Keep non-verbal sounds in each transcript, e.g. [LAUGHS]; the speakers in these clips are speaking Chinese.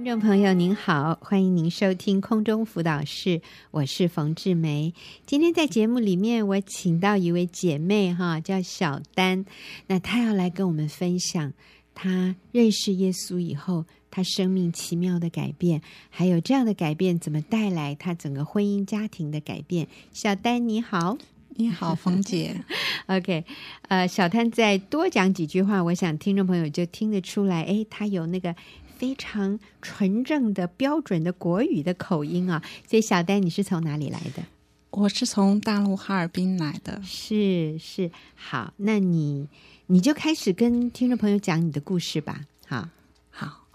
听众朋友您好，欢迎您收听空中辅导室，我是冯志梅。今天在节目里面，我请到一位姐妹哈，叫小丹，那她要来跟我们分享她认识耶稣以后，她生命奇妙的改变，还有这样的改变怎么带来她整个婚姻家庭的改变。小丹你好，你好，冯姐。[LAUGHS] OK，呃，小丹再多讲几句话，我想听众朋友就听得出来，诶，她有那个。非常纯正的标准的国语的口音啊，所以小丹，你是从哪里来的？我是从大陆哈尔滨来的。是是，好，那你你就开始跟听众朋友讲你的故事吧。好，好，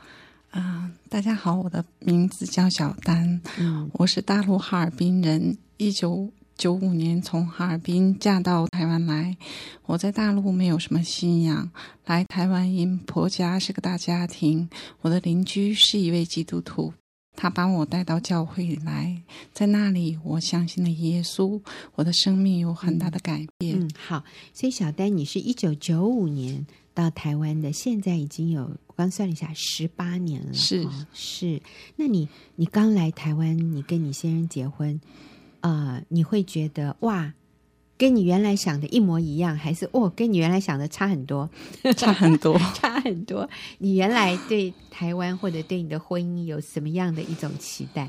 嗯、呃，大家好，我的名字叫小丹，嗯，我是大陆哈尔滨人，一九。九五年从哈尔滨嫁到台湾来，我在大陆没有什么信仰，来台湾因婆家是个大家庭，我的邻居是一位基督徒，他把我带到教会来，在那里我相信了耶稣，我的生命有很大的改变。嗯，好，所以小丹，你是一九九五年到台湾的，现在已经有我刚算了一下，十八年了。是、哦、是，那你你刚来台湾，你跟你先生结婚。啊、呃，你会觉得哇，跟你原来想的一模一样，还是哦，跟你原来想的差很多，差很多，[LAUGHS] 差很多。你原来对台湾或者对你的婚姻有什么样的一种期待？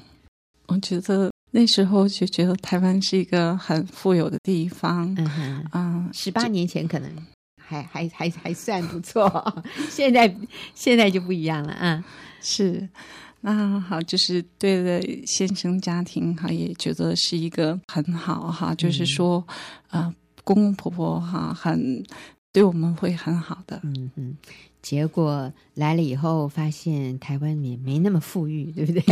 我觉得那时候就觉得台湾是一个很富有的地方，嗯哼，啊，十八年前可能还还还还算不错，[LAUGHS] 现在现在就不一样了啊，是。那好，就是对了，先生家庭哈，也觉得是一个很好哈，就是说，嗯、呃，公公婆婆哈，很对我们会很好的。嗯嗯，结果来了以后，发现台湾也没那么富裕，对不对？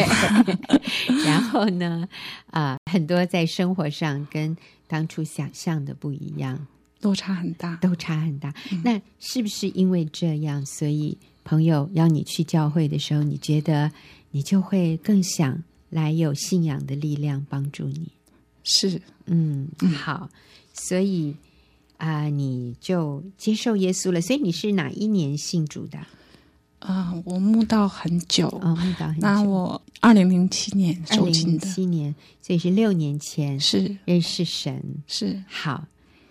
[LAUGHS] 然后呢，啊、呃，很多在生活上跟当初想象的不一样，落差很大，都差很大。嗯、那是不是因为这样，所以朋友邀你去教会的时候，你觉得？你就会更想来有信仰的力量帮助你，是，嗯，好，所以啊、呃，你就接受耶稣了。所以你是哪一年信主的？啊、呃，我慕道很久，哦，慕道很久。那我二零零七年受浸的，七年，所以是六年前是认识神，是好。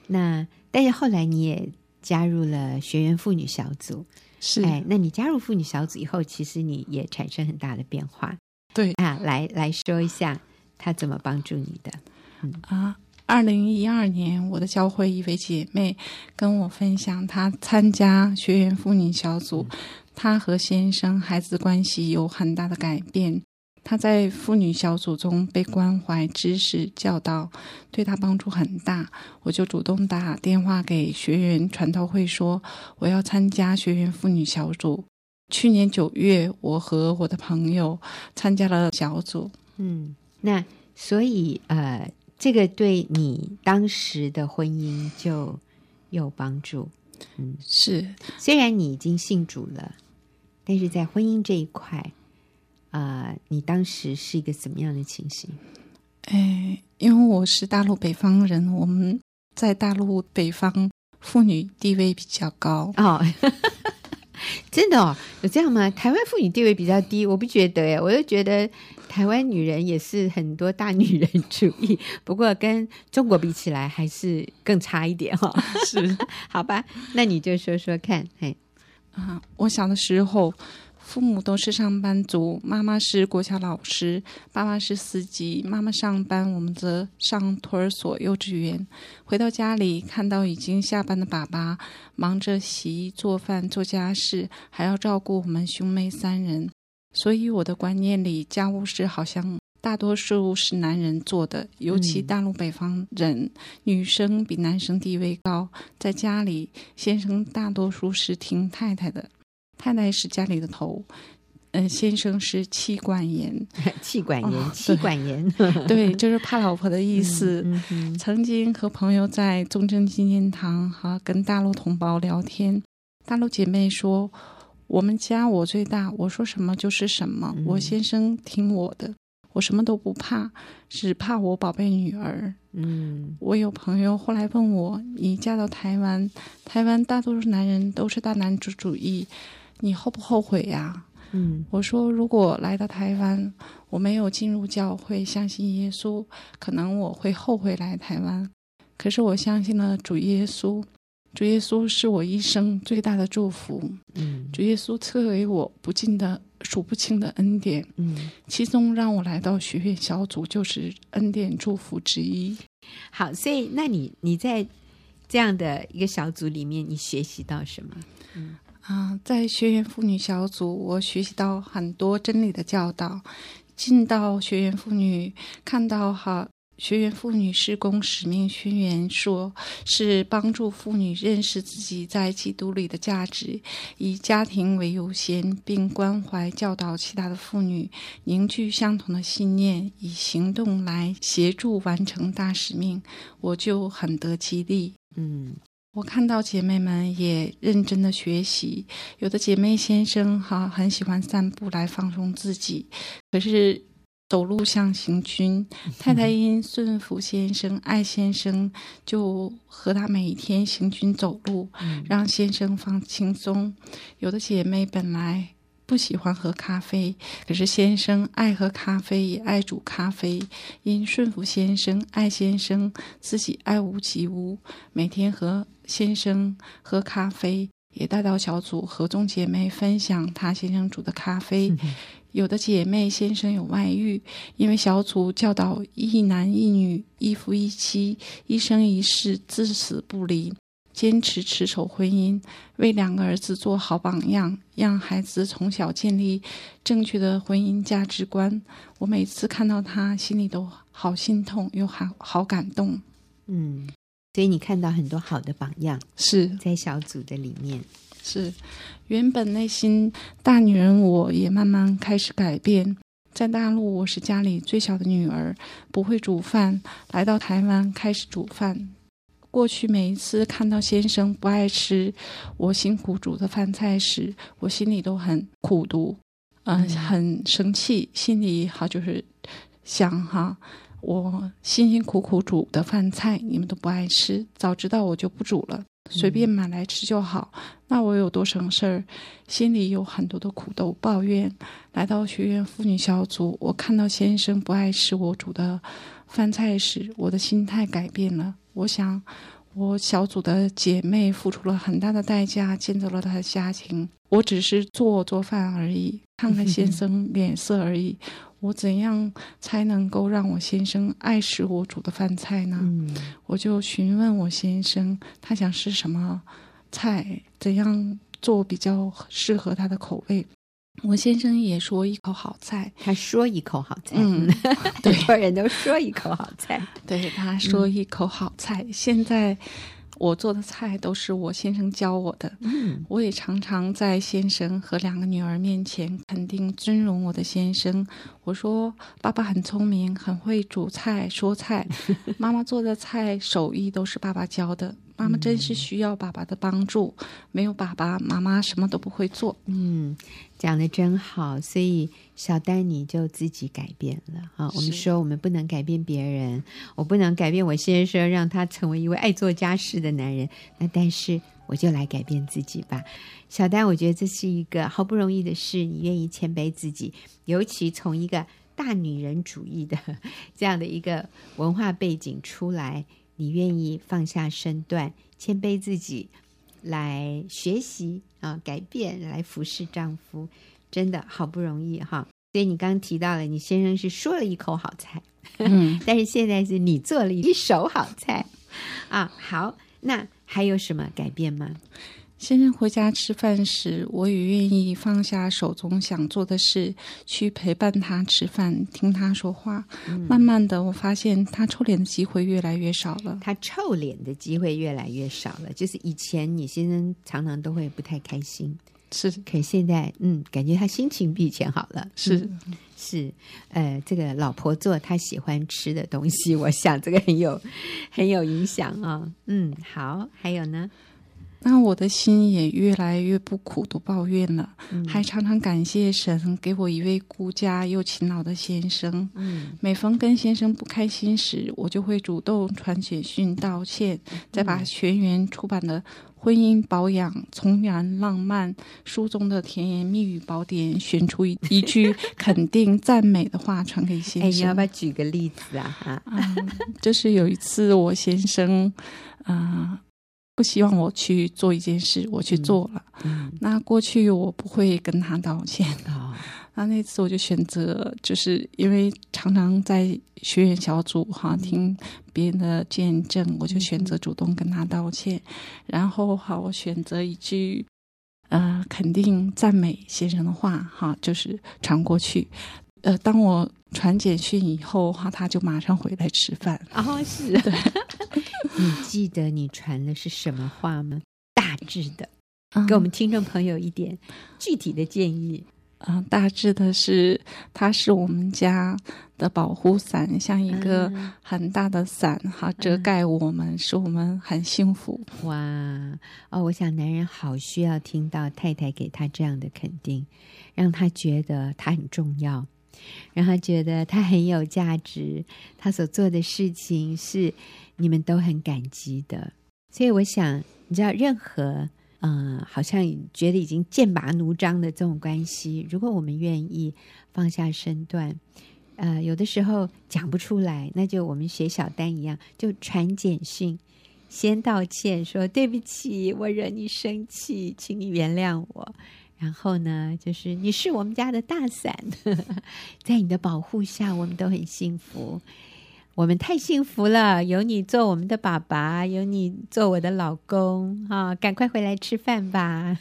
那但是后来你也加入了学员妇女小组。是，哎，那你加入妇女小组以后，其实你也产生很大的变化。对啊，来来说一下他怎么帮助你的。嗯啊，二零一二年，我的教会一位姐妹跟我分享，她参加学员妇女小组，她和先生孩子关系有很大的改变。他在妇女小组中被关怀、知识、教导，对他帮助很大。我就主动打电话给学员传道会，说我要参加学员妇女小组。去年九月，我和我的朋友参加了小组。嗯，那所以呃，这个对你当时的婚姻就有帮助。嗯，是。虽然你已经信主了，但是在婚姻这一块。啊、呃，你当时是一个怎么样的情形？哎，因为我是大陆北方人，我们在大陆北方妇女地位比较高哦。[LAUGHS] 真的哦，有这样吗？台湾妇女地位比较低，我不觉得耶，我就觉得台湾女人也是很多大女人主义，不过跟中国比起来还是更差一点哈、哦。[LAUGHS] 是，[LAUGHS] 好吧，那你就说说看。嘿，啊，我小的时候。父母都是上班族，妈妈是国小老师，爸爸是司机。妈妈上班，我们则上托儿所、幼稚园。回到家里，看到已经下班的爸爸忙着洗衣、做饭、做家事，还要照顾我们兄妹三人。所以我的观念里，家务事好像大多数是男人做的，尤其大陆北方人，女生比男生地位高，在家里，先生大多数是听太太的。太太是家里的头，嗯、呃，先生是妻管严，[LAUGHS] 妻管严，妻管严，[LAUGHS] 对，就是怕老婆的意思。嗯嗯、曾经和朋友在中正纪念堂哈跟大陆同胞聊天，大陆姐妹说：“我们家我最大，我说什么就是什么，嗯、我先生听我的，我什么都不怕，只怕我宝贝女儿。”嗯，我有朋友后来问我：“你嫁到台湾，台湾大多数男人都是大男子主义。”你后不后悔呀？嗯，我说如果来到台湾，我没有进入教会，相信耶稣，可能我会后悔来台湾。可是我相信了主耶稣，主耶稣是我一生最大的祝福。嗯，主耶稣赐给我不尽的数不清的恩典。嗯，其中让我来到学院小组，就是恩典祝福之一。好，所以那你你在这样的一个小组里面，你学习到什么？嗯啊，在学员妇女小组，我学习到很多真理的教导。进到学员妇女，看到哈。学员妇女事工使命宣言说，是帮助妇女认识自己在基督里的价值，以家庭为优先，并关怀教导其他的妇女，凝聚相同的信念，以行动来协助完成大使命。我就很得激励。嗯，我看到姐妹们也认真的学习，有的姐妹先生哈很喜欢散步来放松自己，可是。走路像行军，[LAUGHS] 太太因顺服先生、爱先生，就和他每天行军走路，让先生放轻松。有的姐妹本来不喜欢喝咖啡，可是先生爱喝咖啡，也爱煮咖啡，因顺服先生、爱先生，自己爱屋及乌，每天和先生喝咖啡，也带到小组和众姐妹分享她先生煮的咖啡。[LAUGHS] 有的姐妹先生有外遇，因为小组教导一男一女、一夫一妻、一生一世、至死不离，坚持持守婚姻，为两个儿子做好榜样，让孩子从小建立正确的婚姻价值观。我每次看到他，心里都好心痛又好好感动。嗯，所以你看到很多好的榜样，是在小组的里面。是，原本内心大女人，我也慢慢开始改变。在大陆，我是家里最小的女儿，不会煮饭。来到台湾，开始煮饭。过去每一次看到先生不爱吃我辛苦煮的饭菜时，我心里都很苦毒，嗯、呃，很生气，心里好就是想哈，我辛辛苦苦煮的饭菜你们都不爱吃，早知道我就不煮了。随便买来吃就好，那我有多省事儿？心里有很多的苦都抱怨。来到学院妇女小组，我看到先生不爱吃我煮的饭菜时，我的心态改变了。我想，我小组的姐妹付出了很大的代价，建造了她的家庭，我只是做做饭而已，看看先 [LAUGHS] 生脸色而已。我怎样才能够让我先生爱吃我煮的饭菜呢？嗯，我就询问我先生，他想吃什么菜，怎样做比较适合他的口味。我先生也说一口好菜，他说一口好菜，嗯，[LAUGHS] 很多人都说一口好菜，对，他说一口好菜。嗯，现在。我做的菜都是我先生教我的，嗯，我也常常在先生和两个女儿面前肯定尊荣我的先生。我说爸爸很聪明，很会煮菜说菜，[LAUGHS] 妈妈做的菜手艺都是爸爸教的。妈妈真是需要爸爸的帮助，嗯、没有爸爸，妈妈什么都不会做。嗯，讲的真好。所以小丹你就自己改变了啊！我们说我们不能改变别人，我不能改变我先生，让他成为一位爱做家事的男人。那但是我就来改变自己吧。小丹，我觉得这是一个好不容易的事，你愿意谦卑自己，尤其从一个大女人主义的这样的一个文化背景出来。你愿意放下身段，谦卑自己，来学习啊，改变，来服侍丈夫，真的好不容易哈。所以你刚刚提到了，你先生是说了一口好菜，嗯，[LAUGHS] 但是现在是你做了一手好菜啊。好，那还有什么改变吗？先生回家吃饭时，我也愿意放下手中想做的事，去陪伴他吃饭，听他说话。嗯、慢慢的，我发现他臭脸的机会越来越少了。他臭脸的机会越来越少了。就是以前你先生常常都会不太开心，是，可现在嗯，感觉他心情比以前好了。是、嗯、是，呃，这个老婆做他喜欢吃的东西，我想这个很有很有影响啊、哦。嗯，好，还有呢？那我的心也越来越不苦毒抱怨了，嗯，还常常感谢神给我一位顾家又勤劳的先生。嗯，每逢跟先生不开心时，我就会主动传简讯道歉，再把全员出版的婚姻保养、从良浪漫、书中的甜言蜜语宝典，选出一一句肯定赞美的话传给先生。哎，你要不要举个例子啊？哈、嗯，就是有一次我先生，啊、呃，不希望我去做一件事，我去做了。嗯，那过去我不会跟他道歉。的 [LAUGHS] 那那次我就选择，就是因为常常在学员小组哈听别人的见证，我就选择主动跟他道歉。然后哈，我选择一句呃肯定赞美先生的话哈，就是传过去。呃，当我传简讯以后哈，他就马上回来吃饭。哦，是。对。[LAUGHS] 你记得你传的是什么话吗？大致的，给我们听众朋友一点具体的建议。嗯、呃，大致的是，它是我们家的保护伞，像一个很大的伞，哈、嗯，遮盖我们，使我们很幸福。哇，哦，我想男人好需要听到太太给他这样的肯定，让他觉得他很重要，让他觉得他很有价值，他所做的事情是你们都很感激的。所以，我想，你知道，任何。嗯，好像觉得已经剑拔弩张的这种关系，如果我们愿意放下身段，呃，有的时候讲不出来，那就我们学小丹一样，就传简讯，先道歉，说对不起，我惹你生气，请你原谅我。然后呢，就是你是我们家的大伞，[LAUGHS] 在你的保护下，我们都很幸福。我们太幸福了，有你做我们的爸爸，有你做我的老公，啊、哦，赶快回来吃饭吧。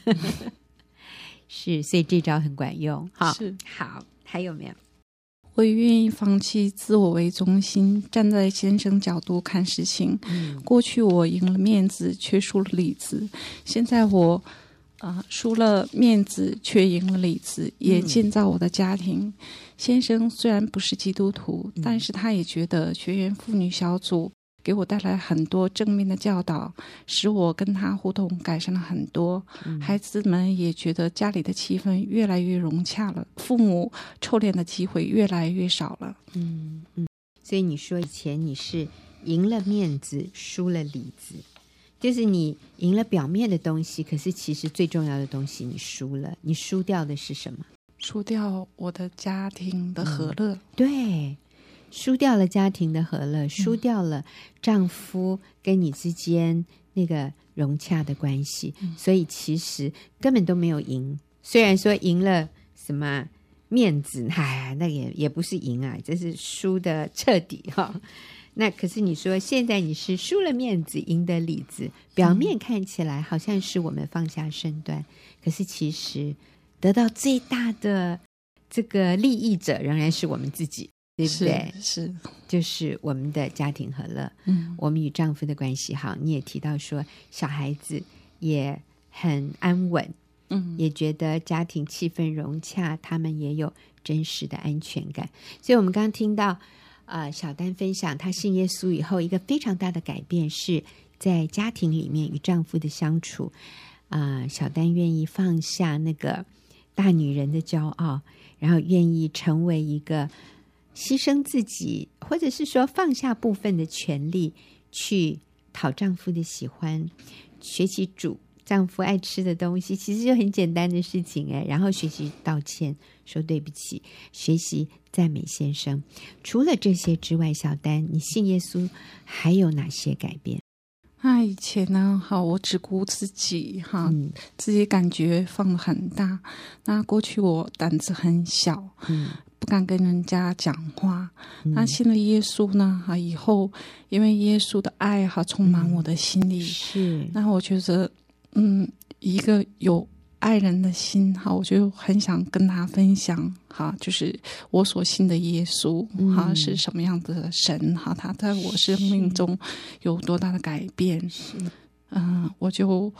[LAUGHS] 是，所以这招很管用，哈。是，好，还有没有？我也愿意放弃自我为中心，站在先生角度看事情。嗯、过去我赢了面子，却输了里子，现在我。啊，输了面子却赢了里子，也建造我的家庭。嗯、先生虽然不是基督徒，嗯、但是他也觉得学员妇女小组给我带来很多正面的教导，使我跟他互动改善了很多。嗯、孩子们也觉得家里的气氛越来越融洽了，父母臭脸的机会越来越少了。嗯嗯，所以你说以前你是赢了面子，输了里子。就是你赢了表面的东西，可是其实最重要的东西你输了。你输掉的是什么？输掉我的家庭的和乐。嗯、对，输掉了家庭的和乐，输掉了丈夫跟你之间那个融洽的关系。嗯、所以其实根本都没有赢。虽然说赢了什么面子，哎，那也也不是赢啊，这是输的彻底哈。那可是你说，现在你是输了面子，赢得里子，表面看起来好像是我们放下身段，嗯、可是其实得到最大的这个利益者仍然是我们自己，对不对？是，是就是我们的家庭和乐，嗯，我们与丈夫的关系好。你也提到说，小孩子也很安稳，嗯，也觉得家庭气氛融洽，他们也有真实的安全感。所以，我们刚刚听到。啊、小丹分享她信耶稣以后，一个非常大的改变是在家庭里面与丈夫的相处。啊、小丹愿意放下那个大女人的骄傲，然后愿意成为一个牺牲自己，或者是说放下部分的权利，去讨丈夫的喜欢，学习主丈夫爱吃的东西，其实就很简单的事情哎。然后学习道歉，说对不起，学习。赞美先生，除了这些之外，小丹，你信耶稣还有哪些改变？那以前呢？好，我只顾自己，哈，嗯、自己感觉放得很大。那过去我胆子很小，嗯，不敢跟人家讲话。嗯、那信了耶稣呢？哈，以后因为耶稣的爱哈充满我的心里，嗯、是。那我觉得，嗯，一个有。爱人的心，哈，我就很想跟他分享，哈，就是我所信的耶稣，哈、嗯，是什么样的神，哈，他在我生命中有多大的改变，嗯、呃，我就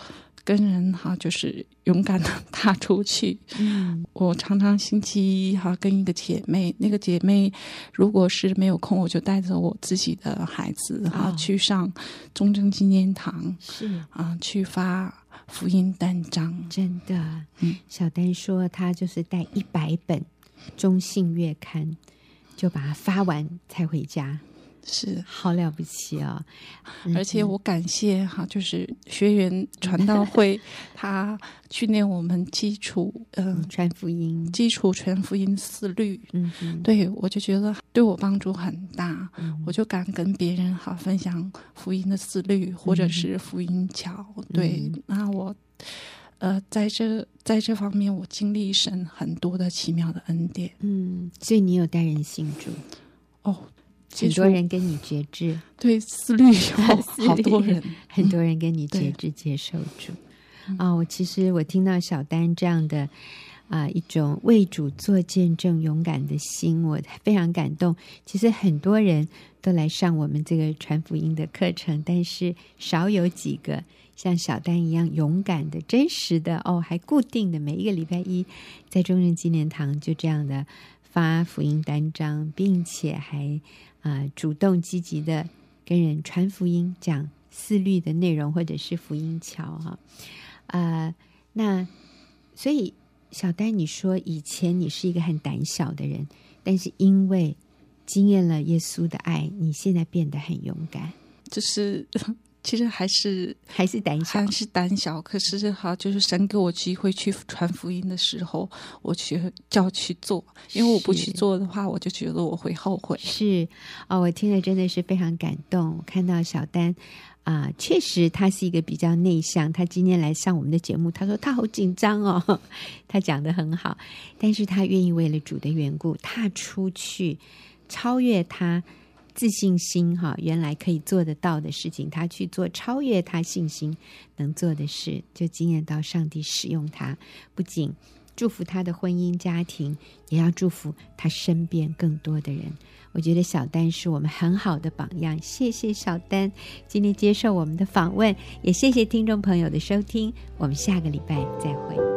跟人哈，就是勇敢的踏出去。嗯，我常常星期一哈跟一个姐妹，那个姐妹如果是没有空，我就带着我自己的孩子哈、哦、去上中正纪念堂，是啊，去发。福音单张，真的。嗯，小丹说他就是带一百本中信月刊，就把它发完才回家。是。好了不起啊、哦！而且我感谢哈，就是学员传道会，他训练我们基础嗯 [LAUGHS] 传福音，基础传福音思虑，嗯哼，对我就觉得对我帮助很大，嗯、我就敢跟别人哈分享福音的思虑，或者是福音桥，嗯、对，那我呃在这在这方面我经历神很多的奇妙的恩典，嗯，所以你有带人信主？哦。很多人跟你节制，对思虑有 [LAUGHS] 好多人，很多人跟你节制接受主啊、哦！我其实我听到小丹这样的啊、呃、一种为主做见证、勇敢的心，我非常感动。其实很多人都来上我们这个传福音的课程，但是少有几个像小丹一样勇敢的、真实的哦，还固定的每一个礼拜一在中正纪念堂就这样的发福音单张，并且还。啊、主动积极的跟人传福音，讲思虑的内容，或者是福音桥哈，呃，那所以小丹，你说以前你是一个很胆小的人，但是因为经验了耶稣的爱，你现在变得很勇敢，就是。其实还是还是胆小，还是胆小。可是哈，就是神给我机会去传福音的时候，我去就要去做。因为我不去做的话，我就觉得我会后悔。是哦，我听了真的是非常感动。我看到小丹啊、呃，确实他是一个比较内向。他今天来上我们的节目，他说他好紧张哦。[LAUGHS] 他讲得很好，但是他愿意为了主的缘故踏出去，超越他。自信心哈，原来可以做得到的事情，他去做超越他信心能做的事，就惊艳到上帝使用他，不仅祝福他的婚姻家庭，也要祝福他身边更多的人。我觉得小丹是我们很好的榜样，谢谢小丹今天接受我们的访问，也谢谢听众朋友的收听，我们下个礼拜再会。